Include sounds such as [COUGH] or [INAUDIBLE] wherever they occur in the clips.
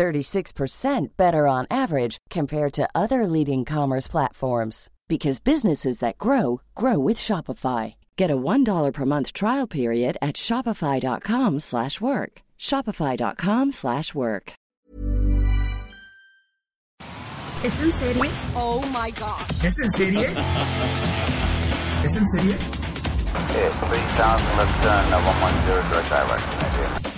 36% better on average compared to other leading commerce platforms because businesses that grow grow with Shopify. Get a $1 per month trial period at shopify.com/work. shopify.com/work. ¿Es en serie? Oh my god. ¿Es en serie? ¿Es en serie? Yeah, 3000 left turn, uh, 110 direct direction.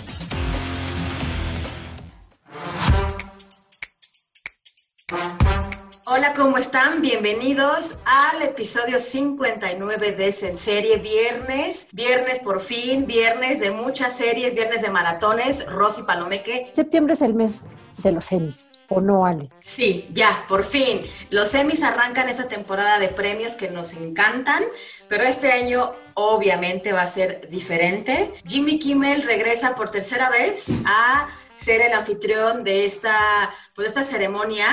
Hola, ¿cómo están? Bienvenidos al episodio 59 de Es en Serie, viernes, viernes por fin, viernes de muchas series, viernes de maratones, Rosy Palomeque. Septiembre es el mes de los Emmys, ¿o no, Ale? Sí, ya, por fin. Los Emmys arrancan esta temporada de premios que nos encantan, pero este año obviamente va a ser diferente. Jimmy Kimmel regresa por tercera vez a ser el anfitrión de esta, pues, esta ceremonia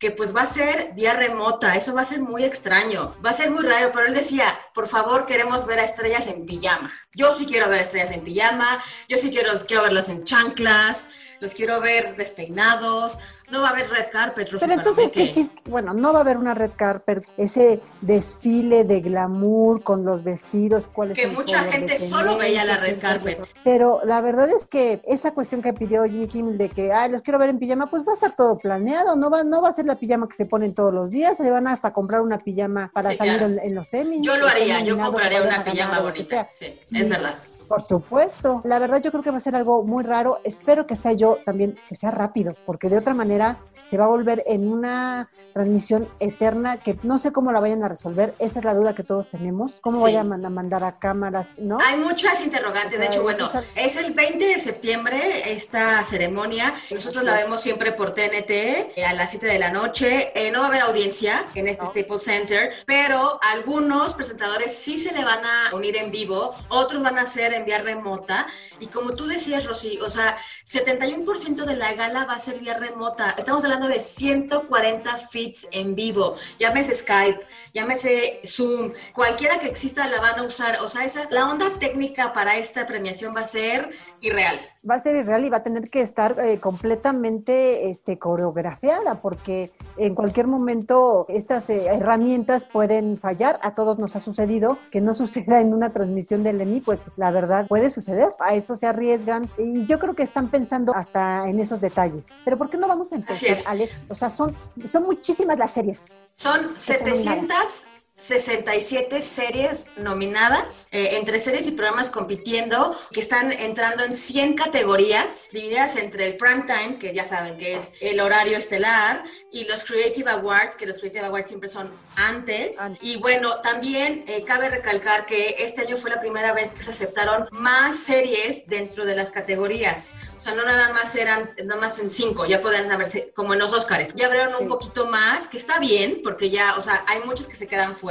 que pues va a ser vía remota, eso va a ser muy extraño, va a ser muy raro, pero él decía, por favor, queremos ver a estrellas en pijama. Yo sí quiero ver estrellas en pijama, yo sí quiero, quiero verlas en chanclas, los quiero ver despeinados, no va a haber red carpet, Pero entonces. ¿qué chiste? Bueno, no va a haber una red carpet, ese desfile de glamour con los vestidos, cuál es Que mucha gente solo veía la red carpet. Pero la verdad es que esa cuestión que pidió Jimmy Kimmel de que, ay, los quiero ver en pijama, pues va a estar todo planeado, no va, no va a ser la pijama que se ponen todos los días, se van hasta comprar una pijama para Sí, salir claro. en, en los Emmys. Yo lo haría, yo compraría una pijama bonita, sí, es verdad. Por supuesto. La verdad yo creo que va a ser algo muy raro. Espero que sea yo también, que sea rápido, porque de otra manera se va a volver en una transmisión eterna que no sé cómo la vayan a resolver. Esa es la duda que todos tenemos. ¿Cómo Sí. vayan a mandar a cámaras? ¿No? Hay muchas interrogantes, O de hecho, bueno, esa- es el 20 de septiembre esta ceremonia, nosotros la vemos siempre por TNT eh, a las 7 de la noche, Eh, no va a haber audiencia en este Staples Center, pero algunos presentadores sí se le van a unir en vivo, otros van a hacer en vía remota, y como tú decías, Rosy, o sea, 71% de la gala va a ser vía remota, estamos hablando de 140 feeds en vivo, llámese Skype, llámese Zoom, cualquiera que exista la van a usar, o sea, esa, la onda técnica para esta premiación va a ser irreal. Va a ser irreal y va a tener que estar eh, completamente este, coreografiada porque en cualquier momento estas eh, herramientas pueden fallar. A todos nos ha sucedido que no [LAUGHS] suceda en una transmisión del EMI, pues la verdad puede suceder. A eso se arriesgan y yo creo que están pensando hasta en esos detalles. Pero ¿por qué no vamos a empezar, es. Ale? O sea, son, son muchísimas las series. Son 767 series nominadas, eh, entre series y programas compitiendo, que están entrando en 100 categorías, divididas entre el prime time, que ya saben que es el horario estelar, y los Creative Awards, que los Creative Awards siempre son antes. Y bueno, también eh, cabe recalcar que este año fue la primera vez que se aceptaron más series dentro de las categorías. O sea, no nada más eran, nada más en cinco, ya podían saberse, como en los Oscars. Ya abrieron un poquito más, que está bien, porque ya, o sea, hay muchos que se quedan fuera.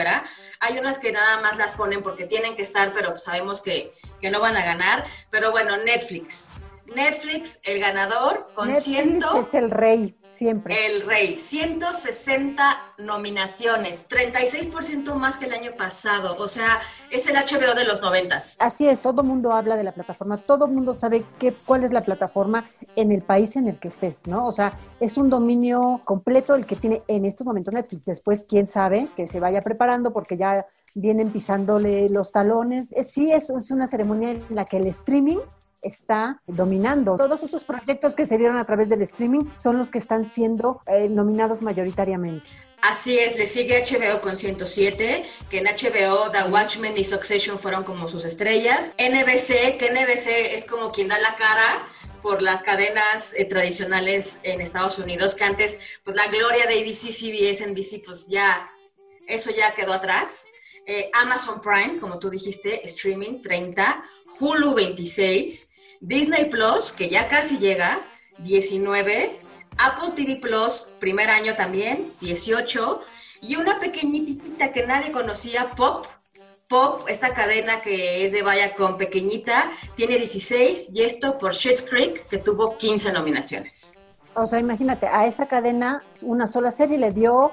Hay unas que nada más las ponen porque tienen que estar, pero sabemos que, que no van a ganar. Pero bueno, Netflix. Netflix, el ganador, con Netflix ciento, es el rey, siempre. el rey, 160 nominaciones, 36% más que el año pasado. O sea, es el HBO de los noventas. Así es, todo mundo habla de la plataforma, todo mundo sabe qué, cuál es la plataforma en el país en el que estés, ¿no? O sea, es un dominio completo el que tiene en estos momentos Netflix. Después, quién sabe que se vaya preparando porque ya vienen pisándole los talones. Eh, Sí, es, es una ceremonia en la que el streaming está dominando. Todos estos proyectos que se dieron a través del streaming son los que están siendo eh, nominados mayoritariamente. Así es, le sigue HBO con 107, que en HBO The Watchmen y Succession fueron como sus estrellas. NBC, que NBC es como quien da la cara por las cadenas eh, tradicionales en Estados Unidos, que antes, pues la gloria de ABC, CBS, NBC, pues ya, eso ya quedó atrás. Eh, Amazon Prime, como tú dijiste, streaming 30, Hulu 26, Disney Plus, que ya casi llega, 19, Apple TV Plus, primer año también, 18. Y una pequeñitita que nadie conocía, Pop. Pop, esta cadena que es de Viacom pequeñita, tiene 16 y esto por Schitt's Creek, que tuvo 15 nominaciones. O sea, imagínate, a esa cadena una sola serie le dio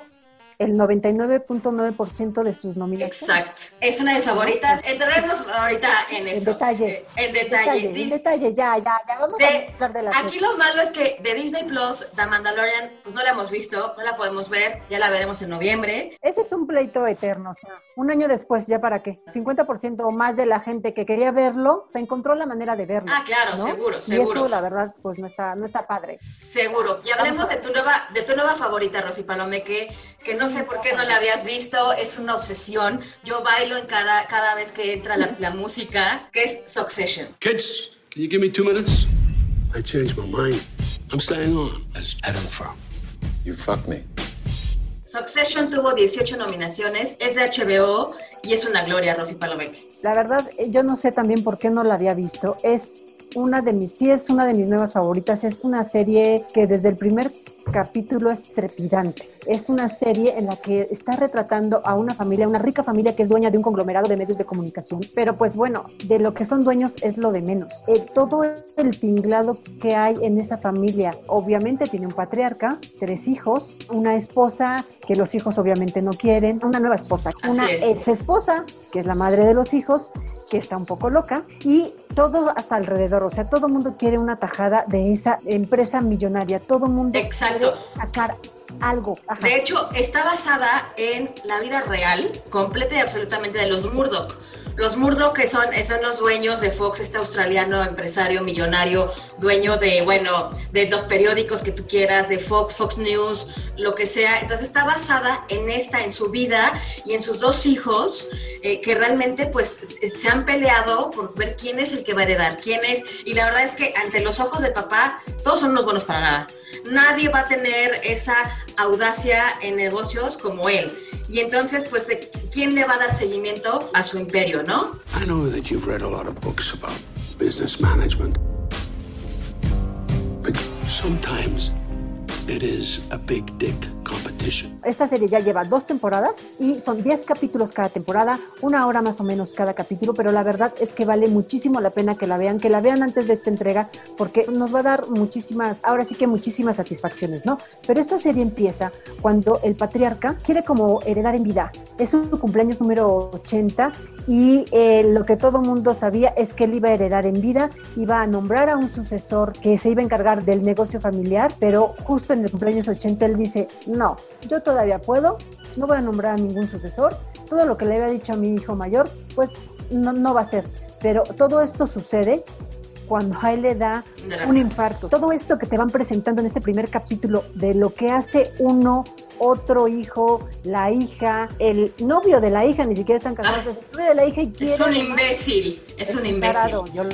el 99.9% de sus nominaciones. Exacto. Es una de mis favoritas. Entraremos ahorita en En eso. detalle. Eh, En detalle. En Dis- detalle, ya, ya, ya. Vamos de- a hablar de la aquí serie. lo malo es que de Disney Plus, The Mandalorian, pues no la hemos visto, no la podemos ver, ya la veremos en noviembre. Ese es un pleito eterno. o sea, un año después, ¿ya para qué? 50% o más de la gente que quería verlo, se encontró la manera de verlo. Ah, claro, ¿no? seguro, Y seguro. eso, la verdad, pues no está, no está padre. Seguro. Y hablemos de tu nueva, de tu nueva favorita, Rosy Palome, que, que no sé por qué no la habías visto, es una obsesión. Yo bailo en cada, cada vez que entra la, la música, que es Succession. Kids, can you give me two minutes? I changed my mind. I'm staying on as Adam Frog. You fucked me. Succession tuvo 18 nominaciones, es de HBO y es una gloria, Rosy Palomeque. La verdad, eh, yo no sé también por qué no la había visto. Es una de mis, sí es una de mis nuevas favoritas. Es una serie que desde el primer capítulo es trepidante. Es una serie en la que está retratando a una familia, una rica familia que es dueña de un conglomerado de medios de comunicación. Pero pues bueno, de lo que son dueños es lo de menos. Eh, todo el tinglado que hay en esa familia, obviamente tiene un patriarca, tres hijos, una esposa que los hijos obviamente no quieren, una nueva esposa, Así una es. ex esposa, que es la madre de los hijos, que está un poco loca, y todo a su alrededor, o sea, todo el mundo quiere una tajada de esa empresa millonaria, todo el mundo Exacto. quiere sacar algo. De hecho, está basada en la vida real, completa y absolutamente de los Murdoch. Los Murdoch que son, son los dueños de Fox, este australiano empresario millonario, dueño de, bueno, de los periódicos que tú quieras, de Fox, Fox News, lo que sea. Entonces está basada en esta, en su vida y en sus dos hijos, eh, que realmente pues se han peleado por ver quién es el que va a heredar, quién es. Y la verdad es que ante los ojos del papá, todos son unos buenos para nada. Nadie va a tener esa audacia en negocios como él. Y entonces, pues, ¿de ¿quién le va a dar seguimiento a su imperio, no? I know that you've read a lot of books about business management. But sometimes it is a big dick competition. Esta serie ya lleva dos temporadas y son 10 capítulos cada temporada, una hora más o menos cada capítulo, pero la verdad es que vale muchísimo la pena que la vean, que la vean antes de esta entrega, porque nos va a dar muchísimas, ahora sí que muchísimas satisfacciones, ¿no? Pero esta serie empieza cuando el patriarca quiere como heredar en vida. Es su cumpleaños número 80 y eh, lo que todo mundo sabía es que él iba a heredar en vida, iba a nombrar a un sucesor que se iba a encargar del negocio familiar, pero justo en el cumpleaños 80 él dice, no, yo todavía puedo, no voy a nombrar a ningún sucesor, todo lo que le había dicho a mi hijo mayor, pues no, no va a ser. Pero todo esto sucede cuando a él le da un infarto. Todo esto que te van presentando en este primer capítulo de lo que hace uno, otro hijo, la hija, el novio de la hija, ni siquiera están casados, es el novio de la hija y quiere... Es un imbécil, es, un imbécil. tarado, yo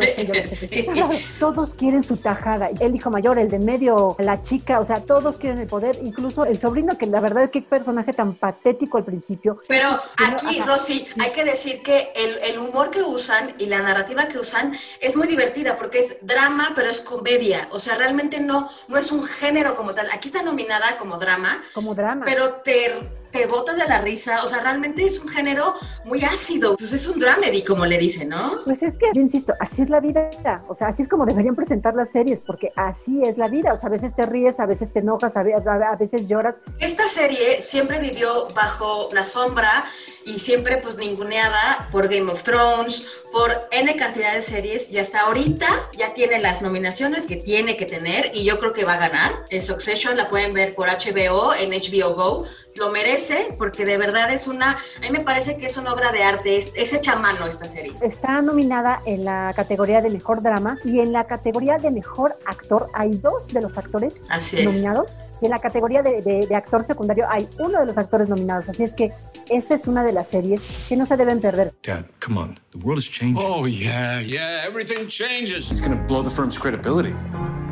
yo lo [LAUGHS] sé, Sí. es un tarado. Todos quieren su tajada. El hijo mayor, el de medio, la chica, o sea, todos quieren el poder. Incluso el sobrino, que la verdad, qué personaje tan patético al principio. Pero aquí. Rosy, hay que decir que el, el humor que usan y la narrativa que usan es muy divertida porque es drama, pero es comedia. O sea, realmente no, no es un género como tal. Aquí está nominada como drama, Como drama. pero te, te botas de la risa. O sea, realmente es un género muy ácido. Pues es un dramedy, como le dicen, ¿no? Pues es que yo insisto, así es la vida, o sea, así es como deberían presentar las series, porque así es la vida, o sea, a veces te ríes, a veces te enojas, a ve- a veces lloras, Esta serie siempre vivió bajo la sombra y siempre pues ninguneada por Game of Thrones, por N cantidad de series y hasta ahorita ya tiene las nominaciones que tiene que tener y yo creo que va a ganar. En Succession la pueden ver por HBO, en HBO Go. Lo merece porque de verdad es una, a mí me parece que es una obra de arte, es, es hecha a mano esta serie. está nominada en la categoría de mejor drama y en la categoría de mejor actor hay dos de los actores Así es. Y en la categoría de, de- de actor secundario hay uno de los actores nominados, así es que esta es una de las series que no se deben perder. Dad, come on. The world is changing. Oh, yeah, yeah, everything changes. It's gonna blow the firm's credibility.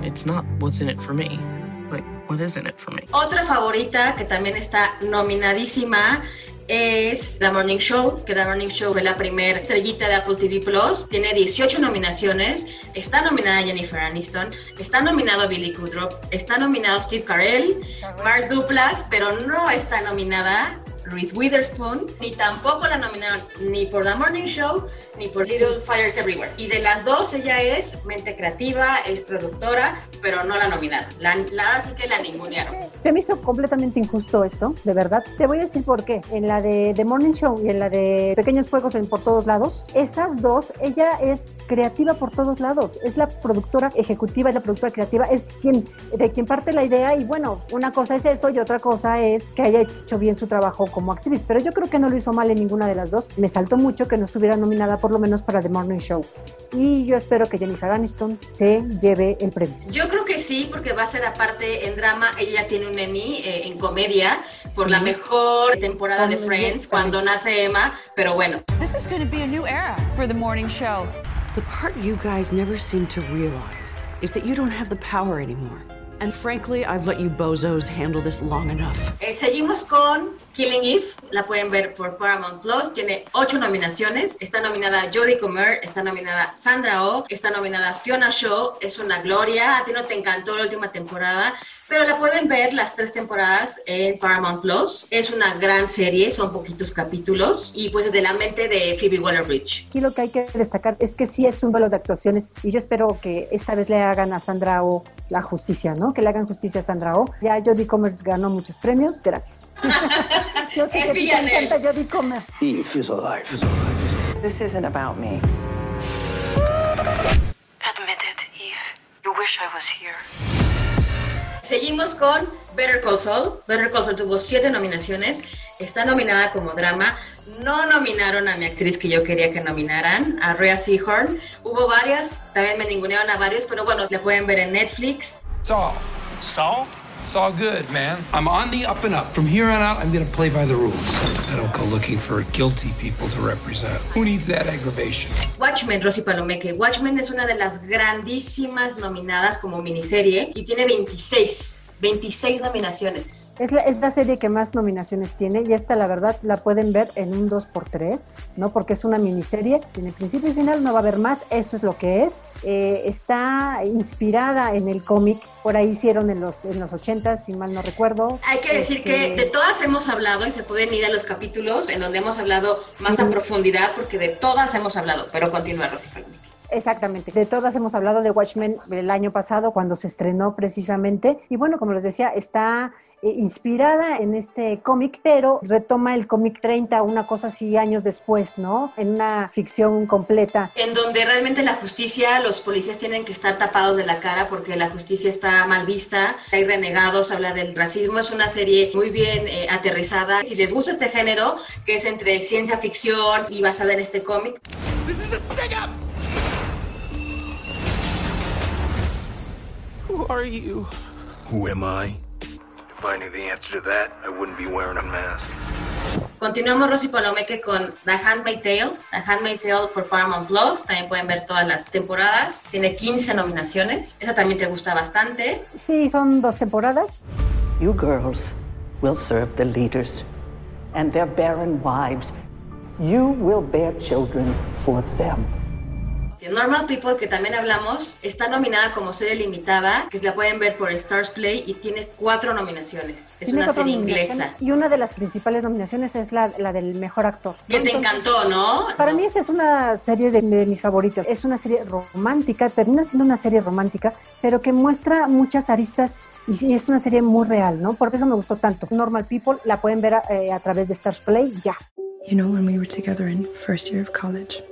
It's not what's in it for me. Like, what is in it for me? Otra favorita que también está nominadísima es The Morning Show, que The Morning Show fue la primera estrellita de Apple TV Plus. Tiene 18 nominaciones. Está nominada Jennifer Aniston, está nominado Billy Kudrow, está nominado Steve Carell, Mark Duplass, pero no está nominada Reese Witherspoon, ni tampoco la nominaron ni por The Morning Show ni por Little Fires Everywhere. Y de las dos, ella es mente creativa, es productora, pero no la nominaron. La, la sí que la ningunearon. Se me hizo completamente injusto esto, de verdad. Te voy a decir por qué. En la de The Morning Show y en la de Pequeños Fuegos en Por Todos Lados, esas dos, ella es creativa por todos lados. Es la productora ejecutiva, es la productora creativa, es quien, de quien parte la idea. Y bueno, una cosa es eso y otra cosa es que haya hecho bien su trabajo como actriz. Pero yo creo que no lo hizo mal en ninguna de las dos. Me saltó mucho que no estuviera nominada por lo menos para The Morning Show. Y yo espero que Jennifer Aniston se lleve el premio. Yo creo que sí, porque va a ser aparte en drama. Ella tiene un Emmy eh, en comedia por la mejor temporada de Friends cuando nace Emma. Pero bueno. This is going to be a new era for the morning show. The part you guys never seem to realize is that you don't have the power anymore. And frankly, I've let you bozos handle this long enough. Eh, seguimos con Killing Eve, la pueden ver por Paramount Plus, tiene ocho nominaciones, está nominada Jodie Comer, está nominada Sandra Oh, está nominada Fiona Shaw, es una gloria, a ti no te encantó la última temporada, pero la pueden ver las tres temporadas en Paramount Plus, es una gran serie, son poquitos capítulos, y pues es de la mente de Phoebe Waller-Bridge. Aquí lo que hay que destacar es que sí es un duelo de actuaciones, y yo espero que esta vez le hagan a Sandra Oh la justicia, ¿no? Que le hagan justicia a Sandra Oh. Ya Jodie Comer ganó muchos premios, gracias. [LAUGHS] Yo sé que te encanta Jodie Comer. Eve is alive. Is alive. This isn't about me. Admit it, Eve. You wish I was here. Seguimos con Better Call Saul. Better Call Saul tuvo siete nominaciones. Está nominada como drama. No nominaron a mi actriz que yo quería que nominaran, a Rhea Seahorn. Hubo varias, también me ningunearon a varios, pero bueno, la pueden ver en Netflix. Saul. Saul? It's all good, man. I'm on the up and up. From here on out, I'm going to play by the rules. I don't go looking for guilty people to represent. Who needs that aggravation? Watchmen, Rosy Palomeque. Watchmen es una de las grandísimas nominadas como miniserie y tiene 26. 26 nominaciones. Es la, es la serie que más nominaciones tiene y esta la verdad la pueden ver en un 2x3, ¿no? Porque es una miniserie, tiene principio y final, no va a haber más, eso es lo que es. Eh, está inspirada en el cómic, por ahí hicieron en los, en los 80, si mal no recuerdo. Hay que decir Este, que de todas hemos hablado y se pueden ir a los capítulos en donde hemos hablado más a profundidad porque de todas hemos hablado, pero continúa Rosy Palomeque. Exactamente. De todas hemos hablado de Watchmen el año pasado cuando se estrenó precisamente. Y bueno, como les decía, está eh, inspirada en este cómic, pero retoma el cómic 30, una cosa así años después, ¿no? En una ficción completa. En donde realmente la justicia, los policías tienen que estar tapados de la cara porque la justicia está mal vista, hay renegados, habla del racismo, es una serie muy bien eh, aterrizada. Si les gusta este género, que es entre ciencia ficción y basada en este cómic, This is a Who are you? Who am I? If I knew the answer to that, I wouldn't be wearing a mask. Continuamos Rosy Palomeque con The Handmaid's Tale. The Handmaid's Tale por Paramount Plus. También pueden ver todas las temporadas. Tiene 15 nominaciones. Esa también te gusta bastante. Sí, son dos temporadas. You girls will serve the leaders and their barren wives. You will bear children for them. The Normal People, que también hablamos, está nominada como serie limitada, que la pueden ver por Stars Play y tiene cuatro nominaciones. Es Tiene una serie inglesa. Y una de las principales nominaciones es la, la del mejor actor. Que te encantó, ¿no? Para mí esta es una serie de, de mis favoritos. Es una serie romántica, termina siendo una serie romántica, pero que muestra muchas aristas y es una serie muy real, ¿no? Por eso me gustó tanto. Normal People la pueden ver eh, a través de Stars Play ya. You know, when we were together in first year of college,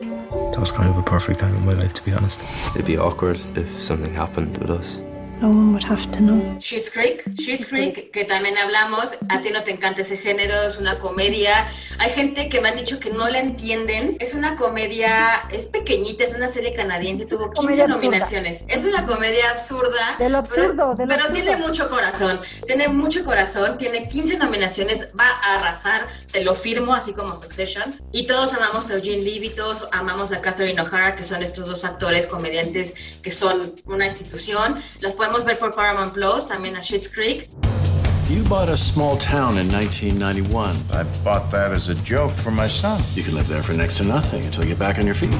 That was kind of a perfect time in my life, to be honest. It'd be awkward if something happened with us. No one would have to know. Schitt's Creek, Schitt's Creek, que también hablamos, a ti no te encanta ese género, es una comedia. Hay gente que me han dicho que no la entienden. Es una comedia, es pequeñita, es una serie canadiense, tuvo 15 comedia absurda. nominaciones. Es una comedia absurda. De lo absurdo, pero, de lo pero absurdo. tiene mucho corazón, tiene mucho corazón, tiene 15 nominaciones, va a arrasar, te lo firmo, así como Succession. Y todos amamos a Eugene Levy, todos amamos a Catherine O'Hara, que son estos dos actores comediantes que son una institución. Las podemos ver por Paramount Plus, también a Schitt's Creek. You bought a small town in 1991. I bought that as a joke for my son. You can live there for next to nothing until you get back on your feet.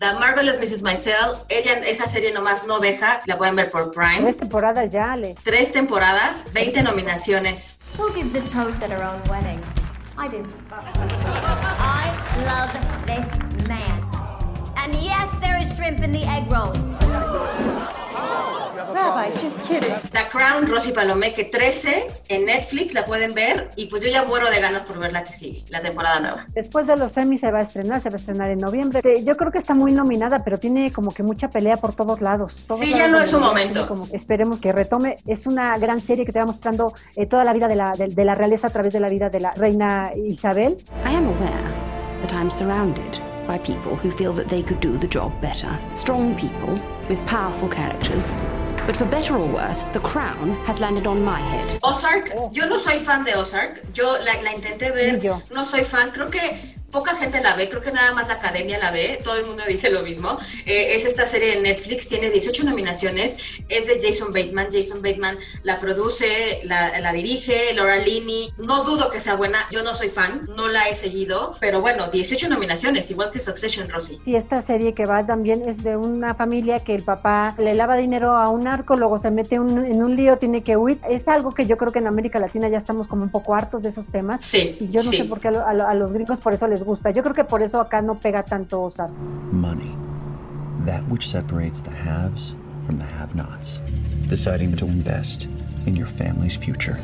The Marvelous Mrs. Maisel, ella esa serie nomás no deja, la pueden ver por Prime. Tres temporadas ya, Ale. Tres temporadas, 20 nominaciones. Who gives a toast at her own wedding? I do. I love this man. And yes, there is shrimp in the egg rolls. Rabbi, she's kidding. The Crown, Rosy Palomeque 13 en Netflix, la pueden ver y pues yo ya muero de ganas por ver la que sigue, la temporada nueva. Después de los Emmy se va a estrenar, se va a estrenar en noviembre. Eh, Yo creo que está muy nominada, pero tiene como que mucha pelea por todos lados. Todos Sí, lados ya no es su momento. como- esperemos que retome. Es una gran serie que te va mostrando eh, toda la vida de la, de, de la realeza a través de la vida de la reina Isabel. I am aware that I'm surrounded by people who feel that they could do the job better. Strong people with powerful characters. But for better or worse, the crown has landed on my head. Ozark, yo no soy fan de Ozark, yo la, la intenté ver, Yo. no soy fan, creo que poca gente la ve, creo que nada más la academia la ve, todo el mundo dice lo mismo. Eh, es esta serie de Netflix, tiene 18 nominaciones, es de Jason Bateman, Jason Bateman la produce, la, la dirige, Laura Linney, no dudo que sea buena, yo no soy fan, no la he seguido, pero bueno, 18 nominaciones, igual que Succession, Rosy. Sí, esta serie que va también es de una familia que el papá le lava dinero a un narco, luego se mete un- en un lío, tiene que huir. Es algo que yo creo que en América Latina ya estamos como un poco hartos de esos temas. Sí, Y yo no sí. sé por qué a, a los gringos por eso les gusta. Yo creo que por eso acá no pega tanto Ozark. Money. That which separates the haves from the have nots. Deciding to invest in your family's future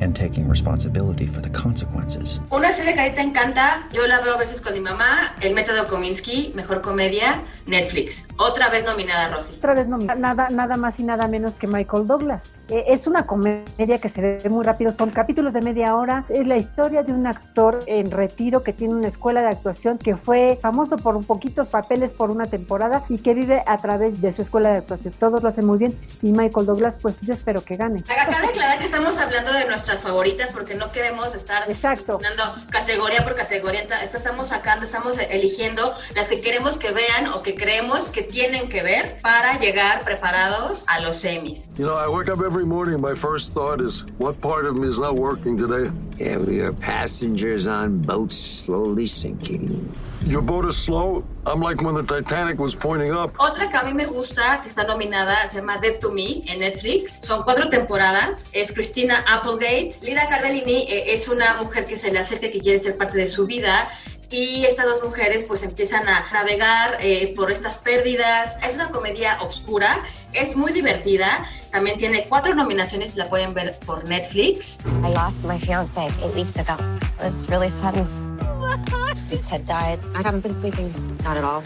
and taking responsibility for the consequences. Una serie que a te encanta, yo la veo a veces con mi mamá, El Método Kominsky, Mejor Comedia, Netflix. Otra vez nominada, Rosy. Otra vez no, nada, nada más y nada menos que Michael Douglas. Eh, es una comedia que se ve muy rápido, son capítulos de media hora. Es la historia de un actor en retiro que tiene una escuela de actuación que fue famoso por un poquitos papeles por una temporada y que vive a través de su escuela de actuación. Todos lo hacen muy bien y Michael Douglas, pues yo espero que gane. Acaba de aclarar que estamos hablando de nuestras favoritas porque no queremos estar dando categoría por categoría. Ent- Estamos sacando, estamos eligiendo las que queremos que vean o que creemos que tienen que ver para llegar preparados a los semis. You know, I wake up every morning. My first thought is, what part of me is not working today? Yeah, we are passengers on boats slowly sinking. Your boat is slow. I'm like when the Titanic was pointing up. Otra que a mí me gusta, que está nominada, se llama Dead to Me en Netflix. Son cuatro temporadas. Es Christina Applegate. Lida Cardellini eh, es una mujer que se le acerca y que quiere ser parte de su vida. Y estas dos mujeres pues empiezan a navegar eh, por estas pérdidas. Es una comedia oscura, es muy divertida. También tiene cuatro nominaciones y la pueden ver por Netflix. I lost my fiance eight weeks ago. It was really sudden. Since Ted died, I haven't been sleeping, not at all.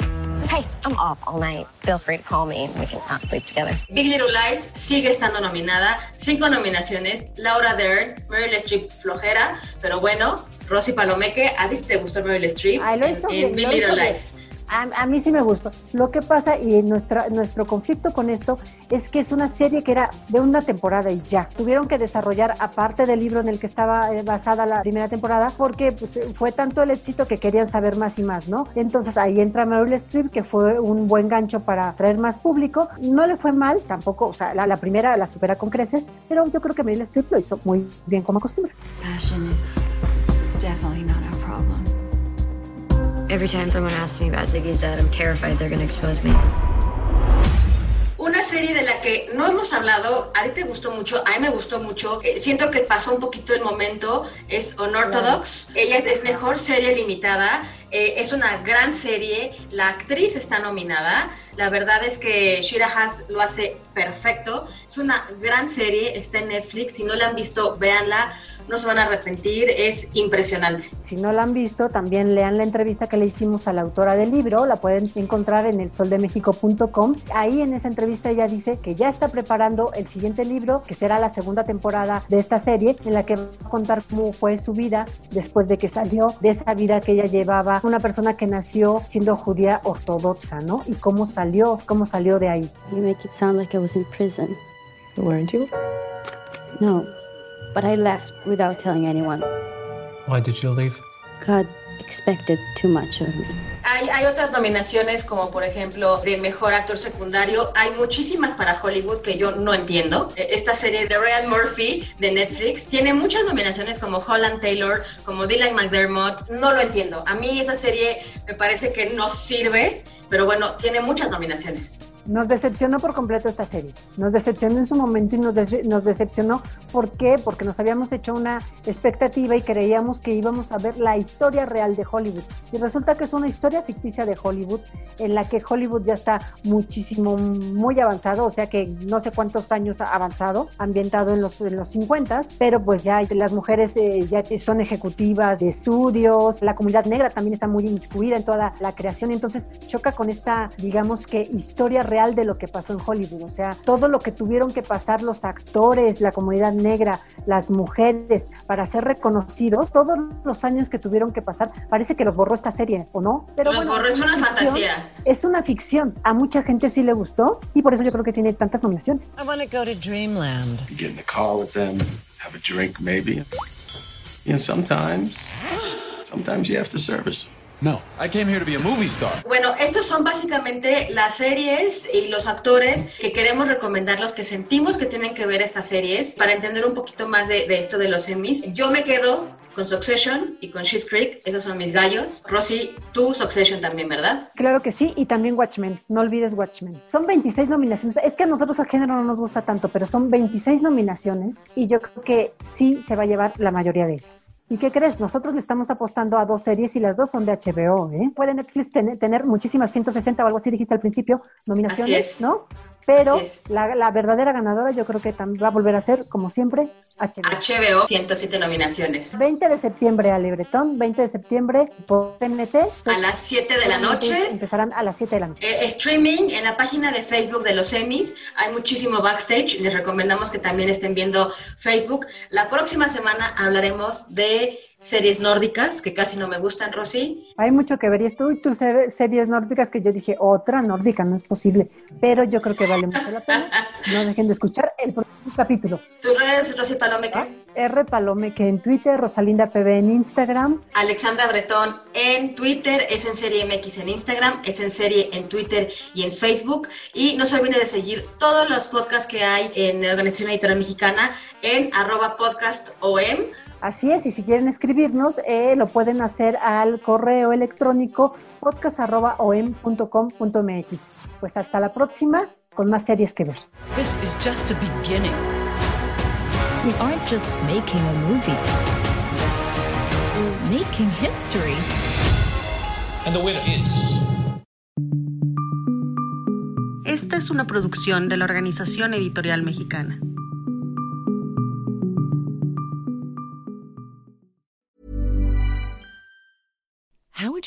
Hey, I'm off all night. Feel free to call me and we can not sleep together. Big Little Lies sigue estando nominada, cinco nominaciones, Laura Dern, Meryl Streep flojera, pero bueno, Rosy Palomeque, ¿a ti te gustó Meryl Streep Ay, lo en, hizo en bien, Big lo hizo Little bien. Lies? A, a mí sí me gustó. Lo que pasa y nuestra, nuestro conflicto con esto es que es una serie que era de una temporada y ya. Tuvieron que desarrollar aparte del libro en el que estaba eh, basada la primera temporada porque pues, eh, fue tanto el éxito que querían saber más y más, ¿no? Entonces ahí entra Meryl Streep que fue un buen gancho para traer más público. No le fue mal tampoco, o sea, la, la primera la supera con creces, pero yo creo que Meryl Streep lo hizo muy bien como acostumbra. Passion is definitely not our problem. Every time someone asks me about Ziggy's dad, I'm terrified they're gonna expose me. Una serie de la que no hemos hablado, a ti te gustó mucho, a mí me gustó mucho, eh, siento que pasó un poquito el momento, es Unorthodox, ella es, es mejor serie limitada, eh, es una gran serie, la actriz está nominada, la verdad es que Shira Haas lo hace perfecto, es una gran serie, está en Netflix, si no la han visto, véanla, no se van a arrepentir, es impresionante. Si no la han visto, también lean la entrevista que le hicimos a la autora del libro, la pueden encontrar en elsoldemexico.com. Ahí en esa entrevista ella dice que ya está preparando el siguiente libro, que será la segunda temporada de esta serie, en la que va a contar cómo fue su vida después de que salió de esa vida que ella llevaba, una persona que nació siendo judía ortodoxa, ¿no? Y cómo salió, cómo salió de ahí. You make it sound like I was in prison. Weren't you? No, but I left without telling anyone. Why did you leave? God expected too much of me. Hay, hay, otras nominaciones como por ejemplo de mejor actor secundario. Hay muchísimas para Hollywood que yo no entiendo. E, esta serie de Ryan Murphy de Netflix tiene muchas nominaciones como Holland Taylor, como Dylan McDermott. No lo entiendo. A mí esa serie me parece que no sirve, pero bueno, tiene muchas nominaciones. Nos decepcionó por completo esta serie. Nos decepcionó en su momento y nos, de nos decepcionó. ¿Por qué? Porque nos habíamos hecho una expectativa y creíamos que íbamos a ver la historia real de Hollywood. Y resulta que es una historia ficticia de Hollywood, en la que Hollywood ya está muchísimo, muy avanzado, o sea que no sé cuántos años avanzado, ambientado en los, en los 50, pero pues ya las mujeres eh, ya son ejecutivas de estudios, la comunidad negra también está muy inmiscuida en toda la creación, entonces choca con esta, digamos que, historia real de lo que pasó en Hollywood, o sea, todo lo que tuvieron que pasar los actores, la comunidad negra, las mujeres, para ser reconocidos, todos los años que tuvieron que pasar, parece que los borró esta serie, ¿o no? Pero los bueno, borró, es una, una fantasía. Es una ficción, a mucha gente sí le gustó y por eso yo creo que tiene tantas nominaciones. I want to go to Dreamland. You get in the car with them, have a drink maybe. You know, sometimes, sometimes you have to service them. No, I came here to be a movie star. Bueno, estos son básicamente las series y los actores que queremos recomendar, los que sentimos que tienen que ver estas series para entender un poquito más de, de esto de los Emmys. Yo me quedo con Succession y con Shit Creek, esos son mis gallos. Rosy, tú Succession también, ¿verdad? Claro que sí, y también Watchmen, no olvides Watchmen. Son 26 nominaciones, es que a nosotros el género no nos gusta tanto, pero son 26 nominaciones y yo creo que sí se va a llevar la mayoría de ellas. ¿Y qué crees? Nosotros le estamos apostando a dos series y las dos son de HBO, ¿eh? Puede Netflix tener, tener muchísimas 160 o algo así, dijiste al principio, nominaciones, ¿no? Pero la, la, verdadera ganadora yo creo que va a volver a ser, como siempre, HBO. HBO, 107 nominaciones. 20 de septiembre a Libretón, 20 de septiembre por TNT. A las 7 de la noche. Empezarán a las 7 de la noche. Eh, streaming en la página de Facebook de los Emmys. Hay muchísimo backstage. Les recomendamos que también estén viendo Facebook. La próxima semana hablaremos de series nórdicas, que casi no me gustan, Rosy. Hay mucho que ver. Y tú y tus series nórdicas que yo dije, otra nórdica, no es posible. Pero yo creo que vale mucho la pena. [LAUGHS] No dejen de escuchar el próximo capítulo. ¿Tus redes, Rosy Palomeque? ¿Ah? R Palomeque en Twitter, Rosalinda PB en Instagram. Alexandra Bretón en Twitter, es en serie MX en Instagram, es en serie en Twitter y en Facebook. Y no se olviden de seguir todos los podcasts que hay en la Organización Editorial Mexicana en arroba podcast OM. Así es, y si quieren escribirnos, eh, lo pueden hacer al correo electrónico podcast.om.com.mx. Pues hasta la próxima, con más series que ver. This is just the beginning. We aren't just making a movie. We're making history. And the winner is... Esta es una producción de la Organización Editorial Mexicana.